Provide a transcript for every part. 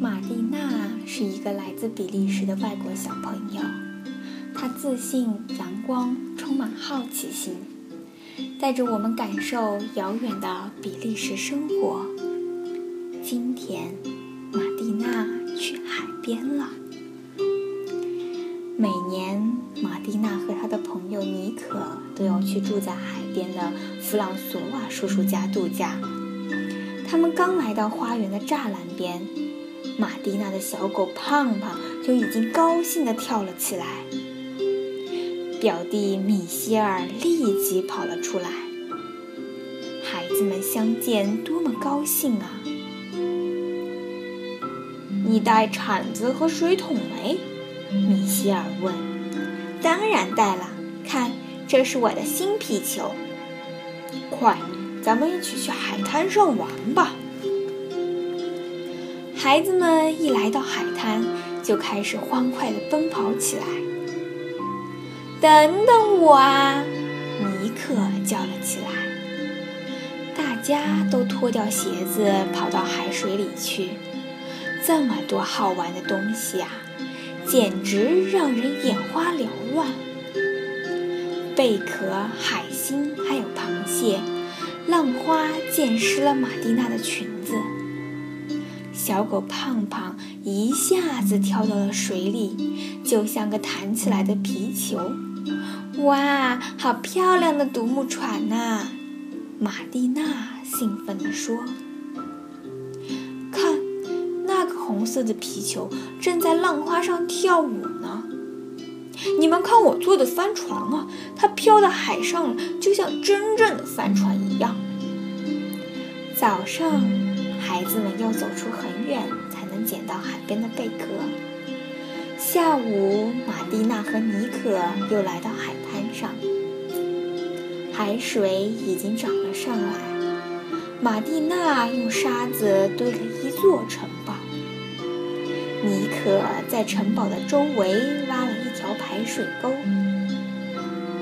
玛蒂娜是一个来自比利时的外国小朋友，她自信、阳光，充满好奇心，带着我们感受遥远的比利时生活。今天，玛蒂娜去海边了。每年，玛蒂娜和她的朋友尼可都要去住在海边的弗朗索瓦叔叔家度假。他们刚来到花园的栅栏边，马蒂娜的小狗胖胖就已经高兴地跳了起来。表弟米歇尔立即跑了出来。孩子们相见，多么高兴啊！你带铲子和水桶没？米歇尔问：“当然带了，看，这是我的新皮球。快，咱们一起去海滩上玩吧。”孩子们一来到海滩，就开始欢快地奔跑起来。等等我啊！尼克叫了起来。大家都脱掉鞋子，跑到海水里去。这么多好玩的东西啊！简直让人眼花缭乱。贝壳、海星，还有螃蟹，浪花溅湿了玛蒂娜的裙。小狗胖胖一下子跳到了水里，就像个弹起来的皮球。哇，好漂亮的独木船呐！玛蒂娜兴奋地说。看，那个红色的皮球正在浪花上跳舞呢。你们看我做的帆船啊，它飘到海上，就像真正的帆船一样。早上，孩子们要走出很远才能捡到海边的贝壳。下午，玛蒂娜和尼可又来到海滩上，海水已经涨了上来。玛蒂娜用沙子堆了一座城堡。尼可在城堡的周围挖了一条排水沟，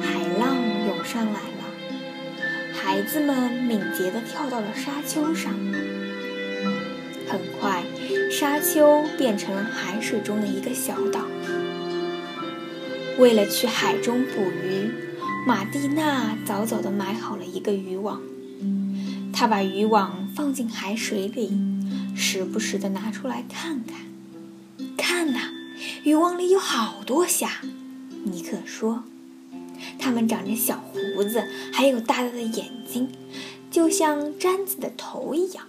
海浪涌上来了，孩子们敏捷地跳到了沙丘上。很快，沙丘变成了海水中的一个小岛。为了去海中捕鱼，玛蒂娜早早地买好了一个渔网。她把渔网放进海水里，时不时地拿出来看看。看呐，渔网里有好多虾。尼克说：“它们长着小胡子，还有大大的眼睛，就像毡子的头一样。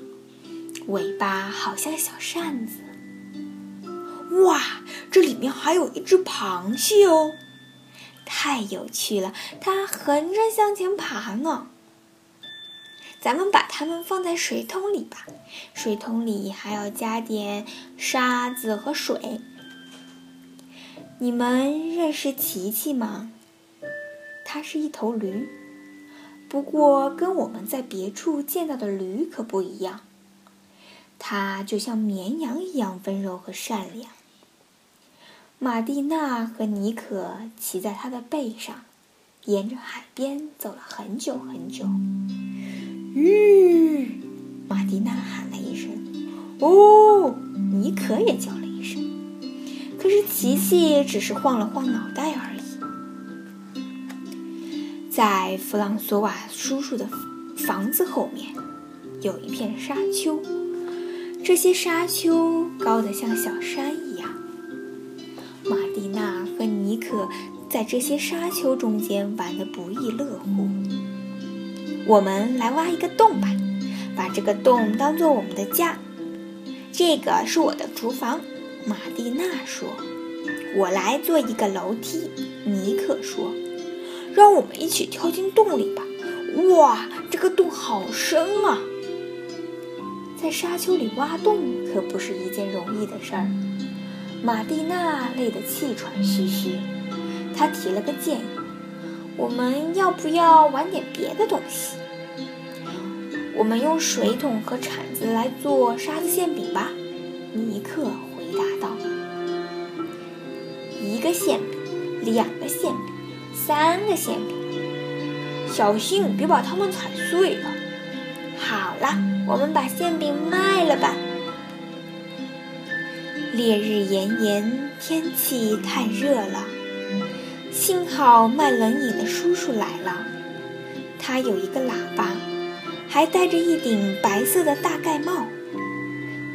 尾巴好像小扇子。哇，这里面还有一只螃蟹哦！太有趣了，它横着向前爬呢。咱们把它们放在水桶里吧。水桶里还要加点沙子和水。你们认识琪琪吗？它是一头驴，不过跟我们在别处见到的驴可不一样。它就像绵羊一样温柔和善良。玛蒂娜和尼可骑在它的背上，沿着海边走了很久很久。吁！玛蒂娜喊了一声。哦，尼可也叫了一声。可是琪琪只是晃了晃脑袋而已。在弗朗索瓦叔叔的房子后面，有一片沙丘。这些沙丘高得像小山一样。玛蒂娜和尼可在这些沙丘中间玩得不亦乐乎。我们来挖一个洞吧，把这个洞当做我们的家。这个是我的厨房，玛蒂娜说。我来做一个楼梯，尼克说。让我们一起跳进洞里吧。哇，这个洞好深啊！在沙丘里挖洞可不是一件容易的事儿。玛蒂娜累得气喘吁吁，她提了个建议。我们要不要玩点别的东西？我们用水桶和铲子来做沙子馅饼吧。尼克回答道：“一个馅饼，两个馅饼，三个馅饼，小心别把它们踩碎了。”好了，我们把馅饼卖了吧。烈日炎炎，天气太热了。幸好卖冷饮的叔叔来了，他有一个喇叭，还戴着一顶白色的大盖帽。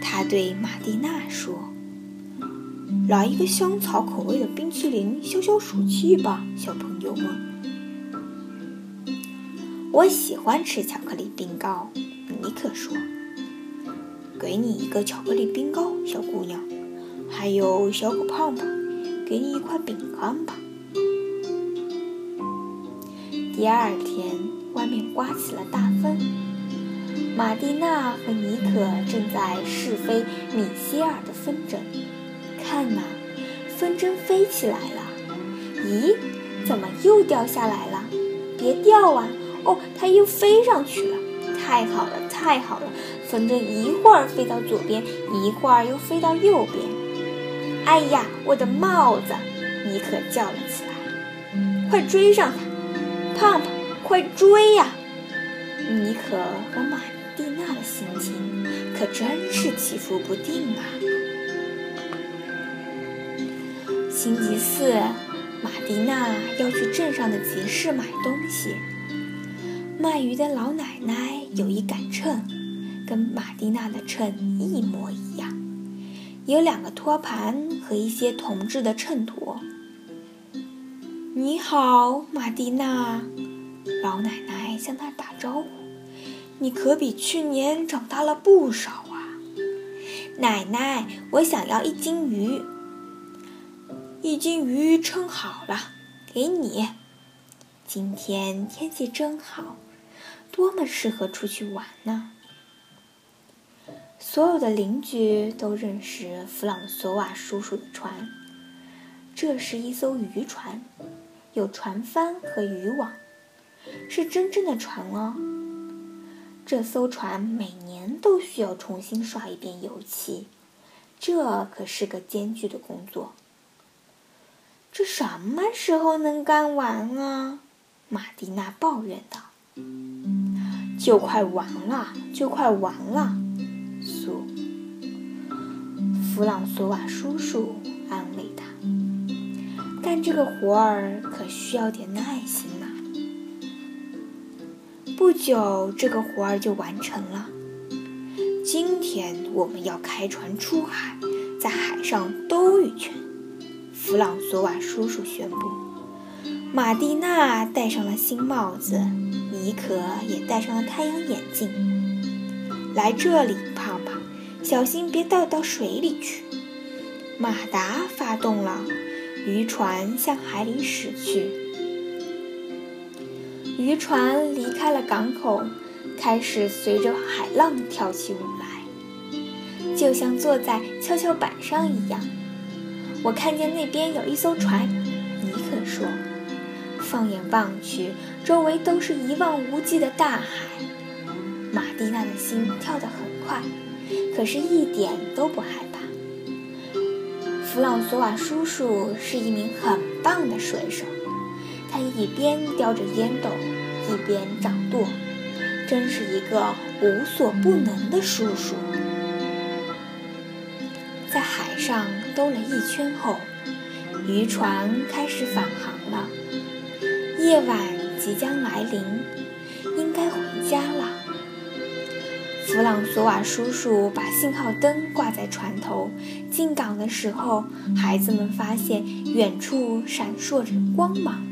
他对玛蒂娜说：“来一个香草口味的冰淇淋，消消暑气吧，小朋友们。”我喜欢吃巧克力冰糕，尼克说：“给你一个巧克力冰糕，小姑娘。还有小狗胖胖，给你一块饼干吧。”第二天，外面刮起了大风。玛蒂娜和尼可正在试飞米歇尔的风筝。看呐，风筝飞起来了！咦，怎么又掉下来了？别掉啊！哦，它又飞上去了！太好了，太好了！风筝一会儿飞到左边，一会儿又飞到右边。哎呀，我的帽子！尼可叫了起来：“快追上它！”胖胖，快追呀！尼可和玛蒂娜的心情可真是起伏不定啊。星期四，玛蒂娜要去镇上的集市买东西。卖鱼的老奶奶有一杆秤，跟玛蒂娜的秤一模一样，有两个托盘和一些铜制的秤砣。你好，玛蒂娜，老奶奶向她打招呼。你可比去年长大了不少啊！奶奶，我想要一斤鱼。一斤鱼称好了，给你。今天天气真好，多么适合出去玩呢！所有的邻居都认识弗朗索瓦叔叔的船，这是一艘渔船。有船帆和渔网，是真正的船哦。这艘船每年都需要重新刷一遍油漆，这可是个艰巨的工作。这什么时候能干完啊？玛蒂娜抱怨道。就快完了，就快完了，苏弗朗索瓦叔叔安慰他。干这个活儿可需要点耐心呐。不久，这个活儿就完成了。今天我们要开船出海，在海上兜一圈。弗朗索瓦叔叔宣布。玛蒂娜戴上了新帽子，尼可也戴上了太阳眼镜。来这里，胖胖，小心别掉到水里去。马达发动了。渔船向海里驶去。渔船离开了港口，开始随着海浪跳起舞来，就像坐在跷跷板上一样。我看见那边有一艘船，尼克说。放眼望去，周围都是一望无际的大海。玛蒂娜的心跳得很快，可是一点都不害怕。弗朗索瓦叔叔是一名很棒的水手，他一边叼着烟斗，一边掌舵，真是一个无所不能的叔叔。在海上兜了一圈后，渔船开始返航了。夜晚即将来临，应该回家了。弗朗索瓦叔叔把信号灯挂在船头。进港的时候，孩子们发现远处闪烁着光芒，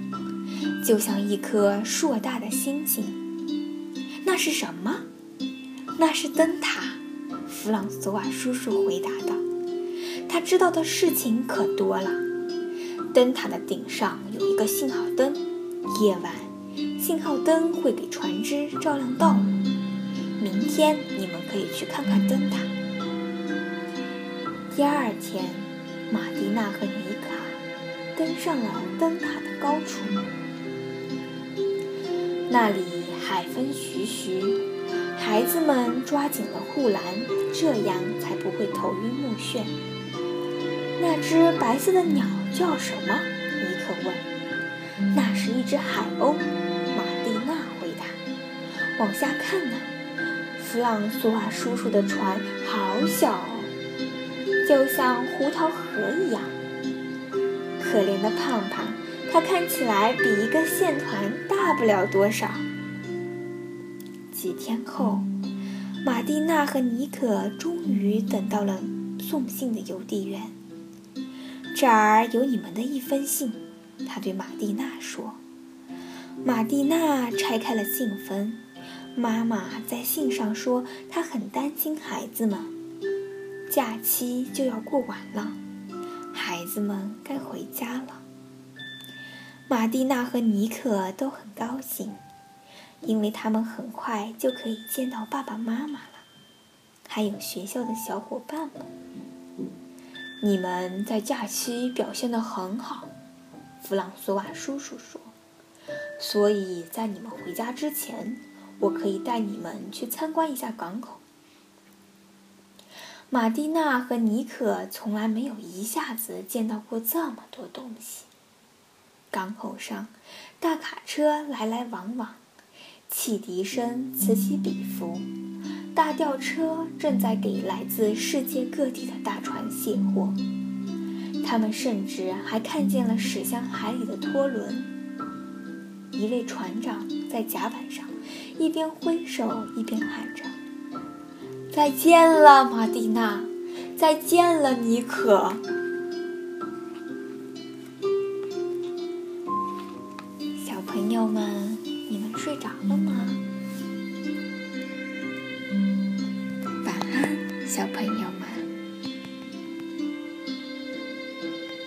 就像一颗硕大的星星。那是什么？那是灯塔。弗朗索瓦叔叔回答道：“他知道的事情可多了。灯塔的顶上有一个信号灯，夜晚，信号灯会给船只照亮道路。”明天你们可以去看看灯塔。第二天，玛蒂娜和尼卡登上了灯塔的高处，那里海风徐徐，孩子们抓紧了护栏，这样才不会头晕目眩。那只白色的鸟叫什么？是一只海鸥，玛蒂娜回答。往下看呢。弗朗索瓦叔叔的船好小哦，就像胡桃核一样。可怜的胖胖，他看起来比一个线团大不了多少。几天后，玛蒂娜和尼可终于等到了送信的邮递员。这儿有你们的一封信，他对玛蒂娜说。玛蒂娜拆开了信封，妈妈在信上说她很担心孩子们，假期就要过完了，孩子们该回家了。玛蒂娜和尼克都很高兴，因为他们很快就可以见到爸爸妈妈了，还有学校的小伙伴们。你们在假期表现得很好，弗朗索瓦叔叔说。所以在你们回家之前，我可以带你们去参观一下港口。马蒂娜和尼可从来没有一下子见到过这么多东西。港口上，大卡车来来往往，汽笛声此起彼伏，大吊车正在给来自世界各地的大船卸货。他们甚至还看见了驶向海里的拖轮。一位船长在甲板上，一边挥手一边喊着：“再见了，玛蒂娜！再见了，尼可！”